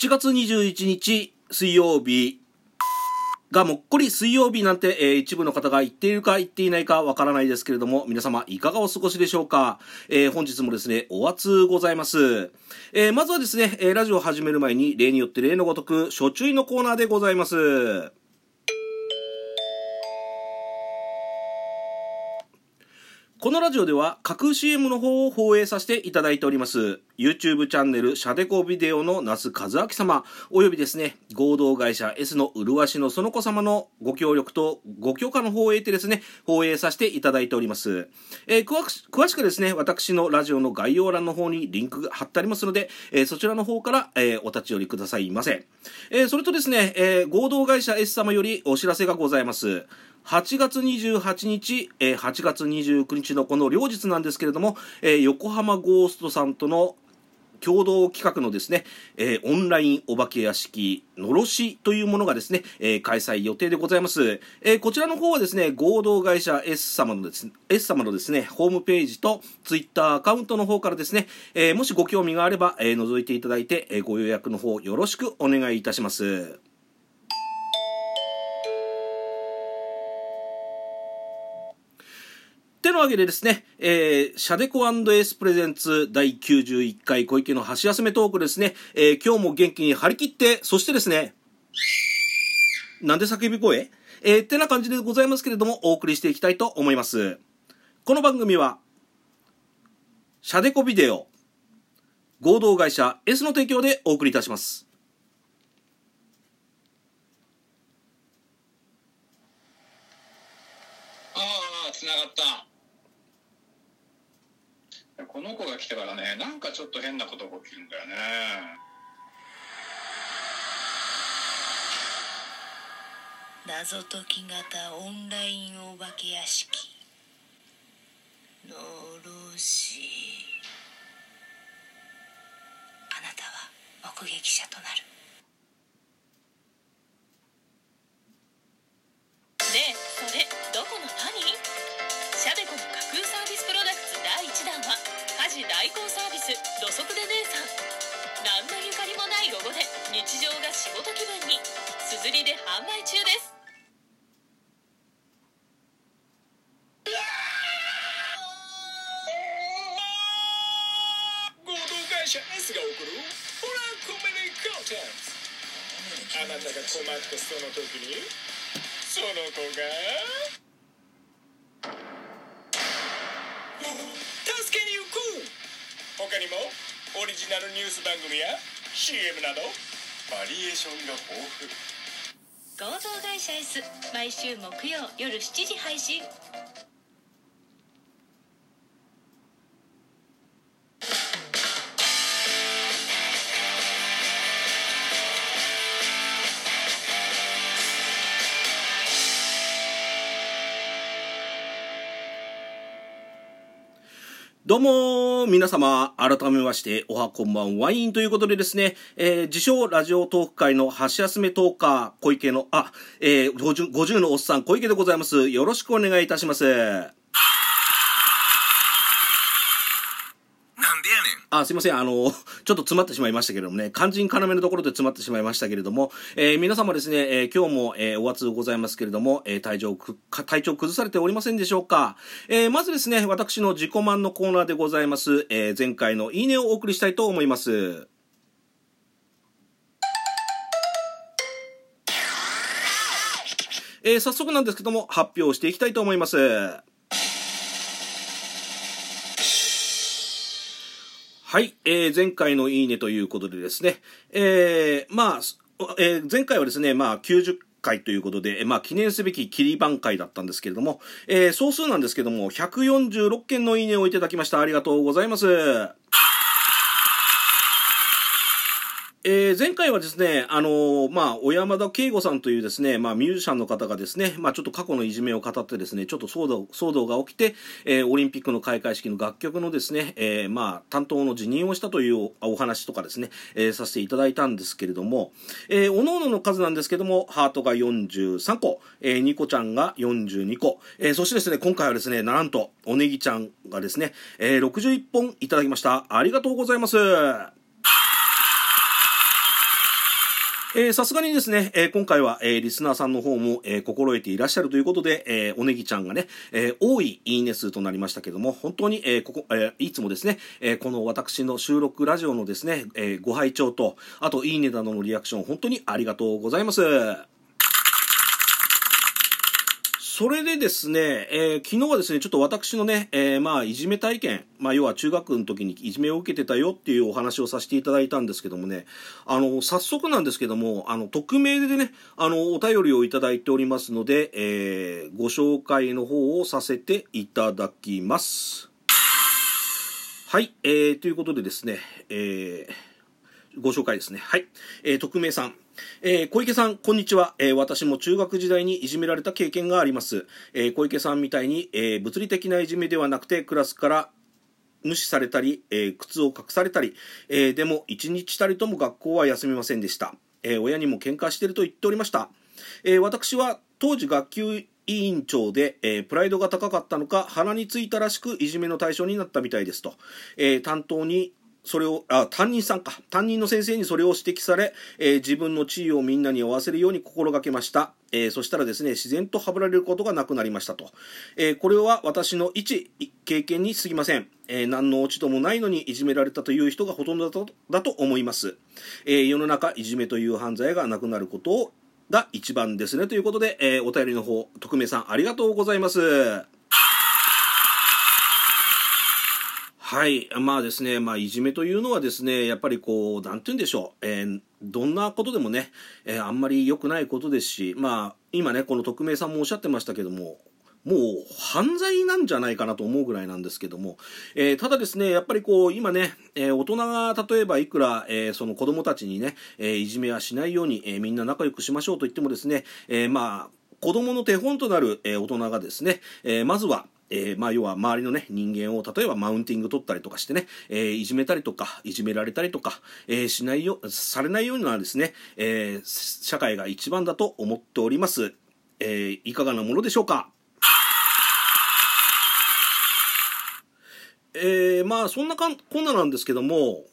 7月21日水曜日がもっこり水曜日なんて、えー、一部の方が言っているか言っていないかわからないですけれども、皆様いかがお過ごしでしょうか、えー、本日もですね、お熱ございます。えー、まずはですね、えラジオを始める前に、例によって例のごとく、初注意のコーナーでございます。このラジオでは架空 CM の方を放映させていただいております。YouTube チャンネルシャデコビデオの那須和明様。およびですね合同会社 S の麗しのその子様のご協力とご許可の方を得てですね放映させていただいております、えー、詳しくですね私のラジオの概要欄の方にリンクが貼ってありますので、えー、そちらの方から、えー、お立ち寄りくださいませ、えそれとですね、え合同会社 S 様よりお知らせがございます。8月28日、えー、8月29日のこの両日なんですけれども、えー、横浜ゴーストさんとの共同企画のですね、えー、オンラインお化け屋敷のろしというものがですね、えー、開催予定でございます。えー、こちらの方はですね、合同会社 S 様のです、ね、S 様のですね、ホームページとツイッターアカウントの方からですね、えもしご興味があれば、え覗いていただいて、えご予約の方よろしくお願いいたします。なわけでですね、えー、シャデコエースプレゼンツ第91回小池の箸休めトークですね、えー、今日も元気に張り切って、そしてですね、なんで叫び声？えー、ってな感じでございますけれども、お送りしていきたいと思います。この番組は、シャデコビデオ、合同会社 S の提供でお送りいたします。ああ、つながった。この子が来てからねなんかちょっと変なことが起きるんだよね。謎解き型オンラインお化け屋敷。のろし。あなたは目撃者となる。ねえそれどこの何シャベコの架空サービスプロ第1弾は家事代行サービス土足で姉さん。何のゆかりもないロゴで日常が仕事気分にすずりで販売中です。社 S が送るホラーコメディコンテンツあなたが困ったその時にその子が他にもオリジナルニュース番組や CM などバリエーションが豊富。合同会社 S 毎週木曜夜7時配信。どうも、皆様、改めまして、おはこんばんワインということでですね、えー、自称ラジオトーク会の箸休めトーカー、小池の、あ、えー、50, 50のおっさん、小池でございます。よろしくお願いいたします。あ、すいません。あの、ちょっと詰まってしまいましたけれどもね、肝心要のところで詰まってしまいましたけれども、えー、皆様ですね、えー、今日も、えー、お熱ございますけれども、えー、体調く、体調崩されておりませんでしょうか。えー、まずですね、私の自己満のコーナーでございます、えー、前回のいいねをお送りしたいと思います。えー、早速なんですけども、発表していきたいと思います。はい、えー、前回のいいねということでですね、えー、まあ、えー、前回はですね、まあ、90回ということで、まあ、記念すべき切り番会だったんですけれども、えー、総数なんですけども、146件のいいねをいただきました。ありがとうございます。えー、前回はですね、あのー、まあ、小山田圭吾さんというですね、まあ、ミュージシャンの方がですね、まあ、ちょっと過去のいじめを語ってですね、ちょっと騒動、騒動が起きて、えー、オリンピックの開会式の楽曲のですね、えー、まあ、担当の辞任をしたというお話とかですね、えー、させていただいたんですけれども、えー、おのおのの数なんですけども、ハートが43個、えー、ニコちゃんが42個、えー、そしてですね、今回はですね、なんと、おねぎちゃんがですね、えー、61本いただきました。ありがとうございます。えさすがにですね、えー今回は、えーリスナーさんの方も、えー心得ていらっしゃるということで、えおねぎちゃんがね、え多いいいね数となりましたけども、本当に、えここ、えいつもですね、えこの私の収録ラジオのですね、えご拝聴と、あと、いいねなどのリアクション、本当にありがとうございます。それでですね、えー昨日はですね、ちょっと私のね、えーまあ、いじめ体験、まあ、要は中学の時にいじめを受けてたよっていうお話をさせていただいたんですけどもね、あの、早速なんですけども、あの、匿名でね、あの、お便りをいただいておりますので、えーご紹介の方をさせていただきます。はい、えー、ということでですね、えーご紹介ですね。はい。えー、匿名さん。えー小池さん、こんにちは、えー私も中学時代にいじめられた経験があります。えー小池さんみたいに、えー物理的ないじめではなくて、クラスから無視されたり、えー靴を隠されたり、えーでも一日たりとも学校は休みませんでした。えー親にも喧嘩してると言っておりました。えー私は当時学級委員長で、えープライドが高かったのか鼻についたらしくいじめの対象になったみたいですと、えー担当にそれをあ担任さんか。担任の先生にそれを指摘され、えー自分の地位をみんなに合わせるように心がけました、えーそしたらですね自然とはぶられることがなくなりましたと、えーこれは私の一経験に過ぎません、えー何の落ち度もないのにいじめられたという人がほとんどだとだと思います、え世の中いじめという犯罪がなくなることをが一番ですね。ということで、えお便りの方匿名さんありがとうございます。はい。まあですね、まあ、いじめというのはですね、やっぱりこう、なんて言うんでしょう、えーどんなことでもね、えーあんまり良くないことですし、まあ、今ね、この匿名さんもおっしゃってましたけども、もう犯罪なんじゃないかなと思うぐらいなんですけども、えーただですね、やっぱりこう、今ね、えー大人が例えばいくら、えーその子供たちにね、えいじめはしないように、えみんな仲良くしましょうと言ってもですね、えまあ、子供の手本となる、え大人がですね、えまずは、えーまあ、要は周りのね、人間を例えばマウンティング取ったりとかしてね、えーいじめたりとか、いじめられたりとか、えーしないよ、されないようなですね、えー社会が一番だと思っております。えーいかがなものでしょうか？えーまあ、そんなかんこんななんですけども、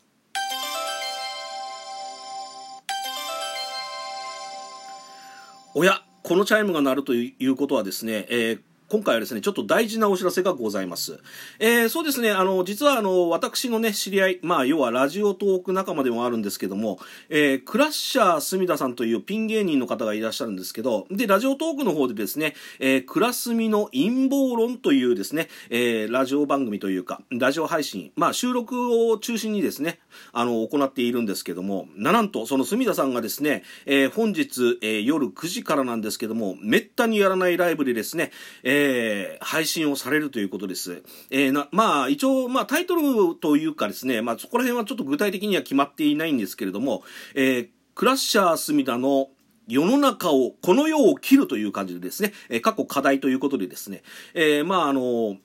おや、このチャイムが鳴るということはですね、えー今回はですね、ちょっと大事なお知らせがございます。えーそうですね、あの、実はあの、私のね、知り合い、まあ、要はラジオトーク仲間でもあるんですけども、えークラッシャー隅田さんというピン芸人の方がいらっしゃるんですけど、で、ラジオトークの方でですね、えークラスミの陰謀論というですね、えーラジオ番組というか、ラジオ配信、まあ、収録を中心にですね、あの、行っているんですけども、なんと、その隅田さんがですね、えー本日、えー夜9時からなんですけども、めったにやらないライブでですね、えーえ配信をされるということです。えーな、まあ、一応、まあ、タイトルというかですね、まあ、そこら辺はちょっと具体的には決まっていないんですけれども、えークラッシャー隅田の世の中を、この世を切るという感じでですね、えー過去課題ということでですね、えーまあ、あの、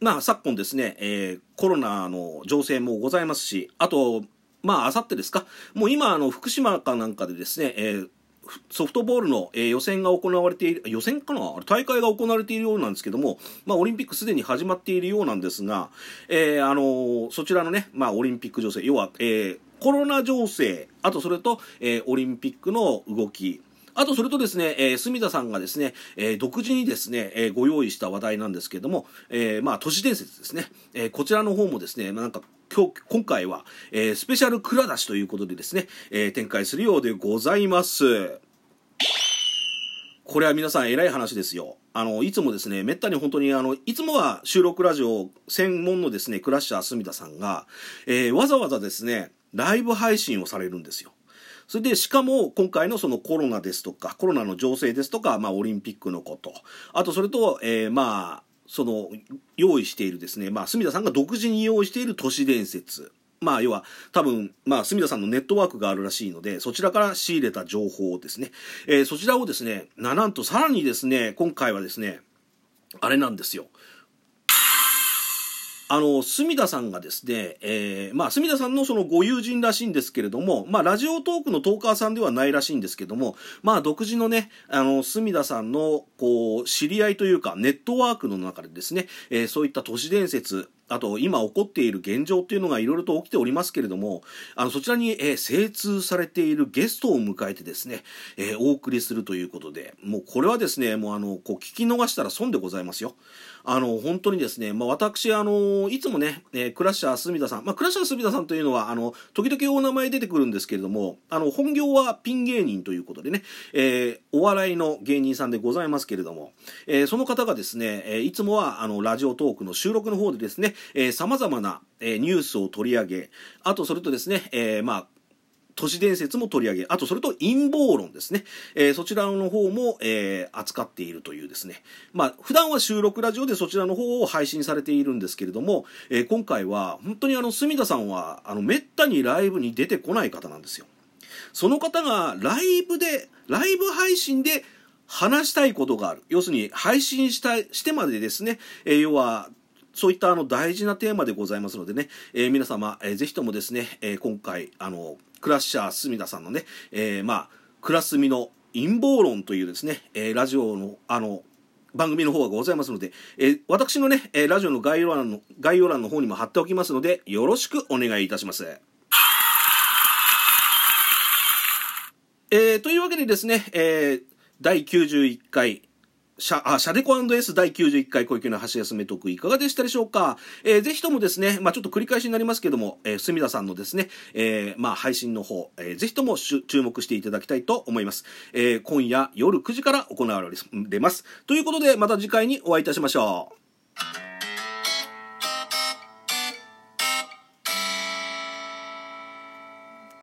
まあ、昨今ですね、えーコロナの情勢もございますし、あと、まあ、あさってですか、もう今、あの、福島かなんかでですね、えーソフトボールの、えー予選が行われている、予選かな？大会が行われているようなんですけども、まあ、オリンピックすでに始まっているようなんですが、えーあのーそちらのね、まあ、オリンピック情勢、要は、えコロナ情勢、あとそれと、えオリンピックの動き、あとそれとですね、えー、隅田さんがですね、えー独自にですね、えーご用意した話題なんですけども、えーまあ、都市伝説ですね、えこちらの方もですね、まあ、なんか、今日、今回は、えースペシャル蔵出しということでですね、えー展開するようでございます。これは皆さん偉い話ですよ。あの、いつもですね、めったに本当にあの、いつもは収録ラジオ専門のですね、クラッシャー隅田さんが、えーわざわざですね、ライブ配信をされるんですよ。それで、しかも、今回のそのコロナですとか、コロナの情勢ですとか、まあ、オリンピックのこと、あと、それと、えーまあ、その、用意しているですね、まあ、隅田さんが独自に用意している都市伝説。まあ、要は、多分、まあ、隅田さんのネットワークがあるらしいので、そちらから仕入れた情報をですね、えーそちらをですね、な、なんとさらにですね、今回はですね、あれなんですよ。あの、隅田さんがですね、えーまあ、隅田さんのそのご友人らしいんですけれども、まあ、ラジオトークのトーカーさんではないらしいんですけども、まあ、独自のね、あの、隅田さんの、こう、知り合いというか、ネットワークの中でですね、えーそういった都市伝説、あと今起こっている現状っていうのがいろいろと起きておりますけれども、あのそちらに、えー、精通されているゲストを迎えてですね、えー、お送りするということで、もうこれはですね、もうあの、こう聞き逃したら損でございますよ。あの、本当にですね、まあ私、あの、いつもね、えー、クラッシャー隅田さん、まあクラッシャー隅田さんというのは、あの、時々お名前出てくるんですけれども、あの、本業はピン芸人ということでね、えー、お笑いの芸人さんでございますけれども、えー、その方がですね、え、いつもは、あの、ラジオトークの収録の方でですね、えー、様々な、え、ニュースを取り上げ、あとそれとですね、え、まあ、都市伝説も取り上げ、あとそれと陰謀論ですね。えー、そちらの方も、えー、扱っているというですね。まあ、普段は収録ラジオでそちらの方を配信されているんですけれども、えー、今回は本当にあの、隅田さんは、あの、めったにライブに出てこない方なんですよ。その方がライブで、ライブ配信で話したいことがある。要するに配信したいしてまでですね、えー、要はそういったあの大事なテーマでございますのでね、えー、皆様、えー、ぜひともですね、えー、今回、あの、クラッシャー隅田さんのね、えー、まあ、クラスミの陰謀論というですね、えー、ラジオの、あの、番組の方がございますので、えー、私のね、えー、ラジオの概要欄の、概要欄の方にも貼っておきますので、よろしくお願いいたします。えー、というわけでですね、えー、第91回、シャ、あ、シャデコ &S 第91回小池の橋休め特いかがでしたでしょうか？えー、ぜひともですね、まあちょっと繰り返しになりますけども、えー、隅田さんのですね、えー、まあ配信の方、えー、ぜひとも注目していただきたいと思います。えー、今夜夜9時から行われます。ということで、また次回にお会いいたしましょう。